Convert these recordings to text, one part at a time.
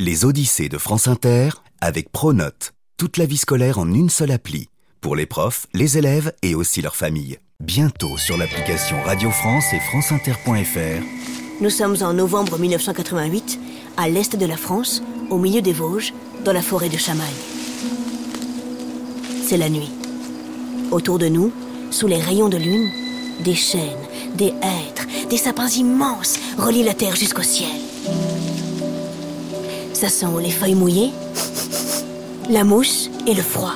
Les Odyssées de France Inter avec Pronote. Toute la vie scolaire en une seule appli. Pour les profs, les élèves et aussi leurs familles. Bientôt sur l'application Radio France et franceinter.fr. Nous sommes en novembre 1988, à l'est de la France, au milieu des Vosges, dans la forêt de Chamagne. C'est la nuit. Autour de nous, sous les rayons de lune, des chênes, des hêtres, des sapins immenses relient la terre jusqu'au ciel. Ça sent les feuilles mouillées, la mousse et le froid.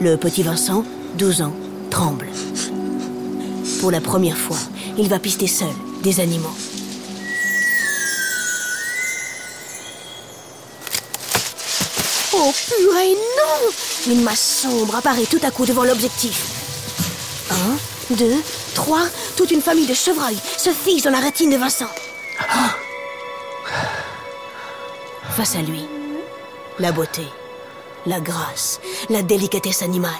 Le petit Vincent, 12 ans, tremble. Pour la première fois, il va pister seul des animaux. Oh purée, non Une masse sombre apparaît tout à coup devant l'objectif. Un, deux, trois, toute une famille de chevreuils se fiche dans la rétine de Vincent. Face à lui, la beauté, la grâce, la délicatesse animale.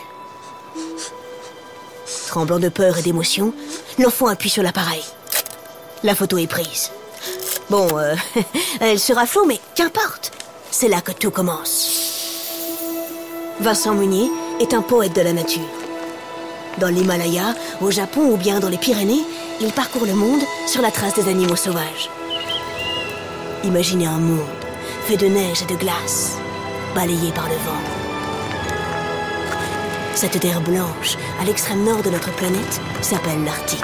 Tremblant de peur et d'émotion, l'enfant appuie sur l'appareil. La photo est prise. Bon, euh, elle sera floue, mais qu'importe. C'est là que tout commence. Vincent Munier est un poète de la nature. Dans l'Himalaya, au Japon ou bien dans les Pyrénées, il parcourt le monde sur la trace des animaux sauvages. Imaginez un monde fait de neige et de glace, balayé par le vent. Cette terre blanche, à l'extrême nord de notre planète, s'appelle l'Arctique.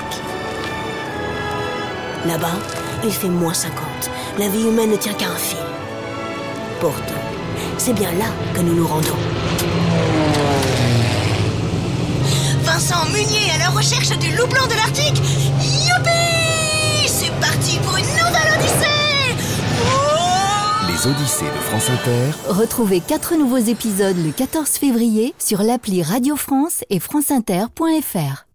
Là-bas, il fait moins 50. La vie humaine ne tient qu'à un fil. Pourtant, c'est bien là que nous nous rendons. Vincent Munier à la recherche du loup blanc de l'Arctique De France Inter Retrouvez quatre nouveaux épisodes le 14 février sur l'appli Radio France et franceinter.fr.